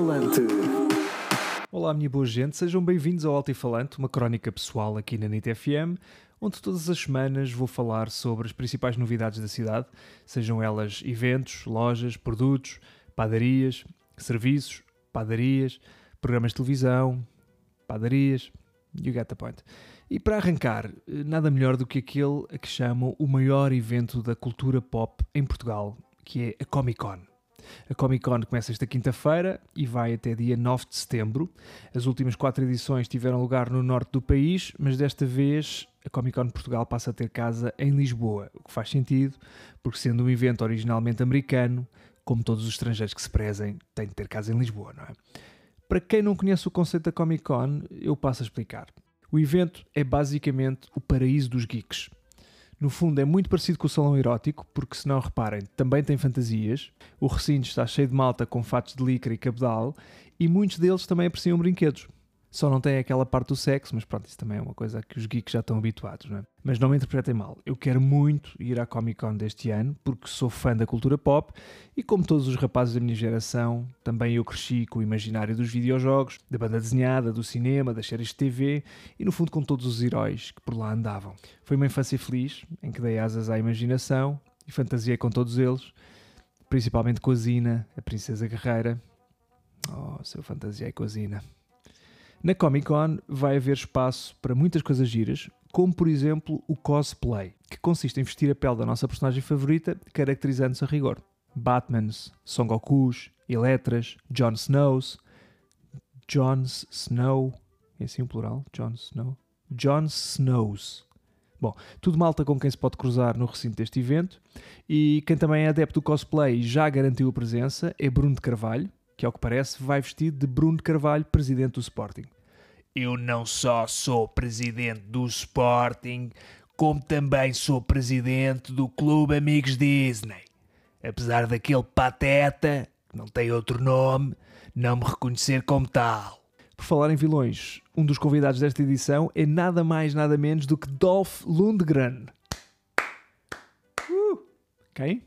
Altifalante. Olá, minha boa gente, sejam bem-vindos ao Altifalante, uma crónica pessoal aqui na NIT FM, onde todas as semanas vou falar sobre as principais novidades da cidade, sejam elas eventos, lojas, produtos, padarias, serviços, padarias, programas de televisão, padarias, you get the point. E para arrancar, nada melhor do que aquele a que chamam o maior evento da cultura pop em Portugal, que é a Comic Con. A Comic Con começa esta quinta-feira e vai até dia 9 de setembro. As últimas quatro edições tiveram lugar no norte do país, mas desta vez a Comic Con Portugal passa a ter casa em Lisboa, o que faz sentido, porque sendo um evento originalmente americano, como todos os estrangeiros que se prezem, tem de ter casa em Lisboa, não é? Para quem não conhece o conceito da Comic Con, eu passo a explicar. O evento é basicamente o paraíso dos geeks. No fundo, é muito parecido com o salão erótico, porque se não reparem, também tem fantasias. O recinto está cheio de malta com fatos de licra e cabedal, e muitos deles também apreciam brinquedos. Só não tem aquela parte do sexo, mas pronto, isso também é uma coisa que os geeks já estão habituados, não é? Mas não me interpretem mal, eu quero muito ir à Comic Con deste ano, porque sou fã da cultura pop e, como todos os rapazes da minha geração, também eu cresci com o imaginário dos videojogos, da banda desenhada, do cinema, das séries de TV e, no fundo, com todos os heróis que por lá andavam. Foi uma infância feliz, em que dei asas à imaginação e fantasiei com todos eles, principalmente com a Zina, a princesa guerreira. Oh, se eu fantasiei com a Zina. Na Comic Con vai haver espaço para muitas coisas giras, como por exemplo o cosplay, que consiste em vestir a pele da nossa personagem favorita, caracterizando-se a rigor. Batmans, Son Gokus, Eletras, Jon Snows, Jon Snow, é assim o plural? Jon Snow? Jon Snows. Bom, tudo malta com quem se pode cruzar no recinto deste evento e quem também é adepto do cosplay e já garantiu a presença é Bruno de Carvalho, que ao que parece vai vestido de Bruno de Carvalho, presidente do Sporting. Eu não só sou presidente do Sporting, como também sou presidente do Clube Amigos Disney. Apesar daquele pateta, que não tem outro nome, não me reconhecer como tal. Por falar em vilões, um dos convidados desta edição é nada mais nada menos do que Dolph Lundgren. Uh, quem?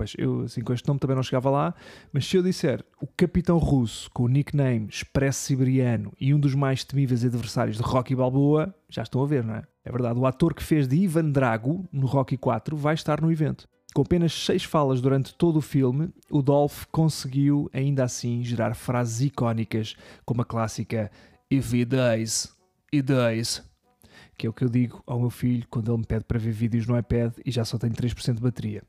Pois, eu assim com este nome também não chegava lá, mas se eu disser o capitão russo com o nickname Expresso Siberiano e um dos mais temíveis adversários de Rocky Balboa, já estão a ver, não é? É verdade, o ator que fez de Ivan Drago no Rocky 4 vai estar no evento. Com apenas seis falas durante todo o filme, o Dolph conseguiu, ainda assim, gerar frases icónicas, como a clássica If he dies, he dies, que é o que eu digo ao meu filho quando ele me pede para ver vídeos no iPad e já só tem 3% de bateria.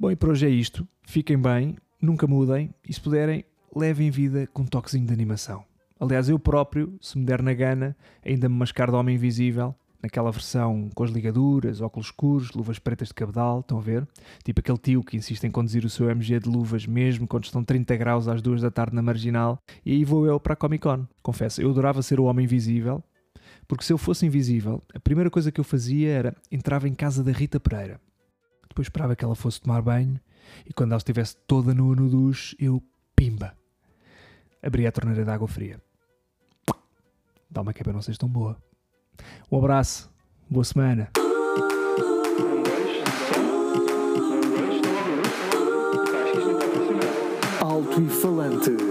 Bom, e por hoje é isto. Fiquem bem, nunca mudem e, se puderem, levem vida com um toquezinho de animação. Aliás, eu próprio, se me der na gana, ainda me mascar de Homem Invisível, naquela versão com as ligaduras, óculos escuros, luvas pretas de cabedal, estão a ver? Tipo aquele tio que insiste em conduzir o seu MG de luvas mesmo quando estão 30 graus às 2 da tarde na Marginal. E aí vou eu para a Comic Con. Confesso, eu adorava ser o Homem Invisível, porque se eu fosse invisível, a primeira coisa que eu fazia era entrava em casa da Rita Pereira depois esperava que ela fosse tomar banho e quando ela estivesse toda nua no duche, eu, pimba, abria a torneira de água fria. Dá uma que para não seres tão boa. Um abraço, boa semana. Alto e falante.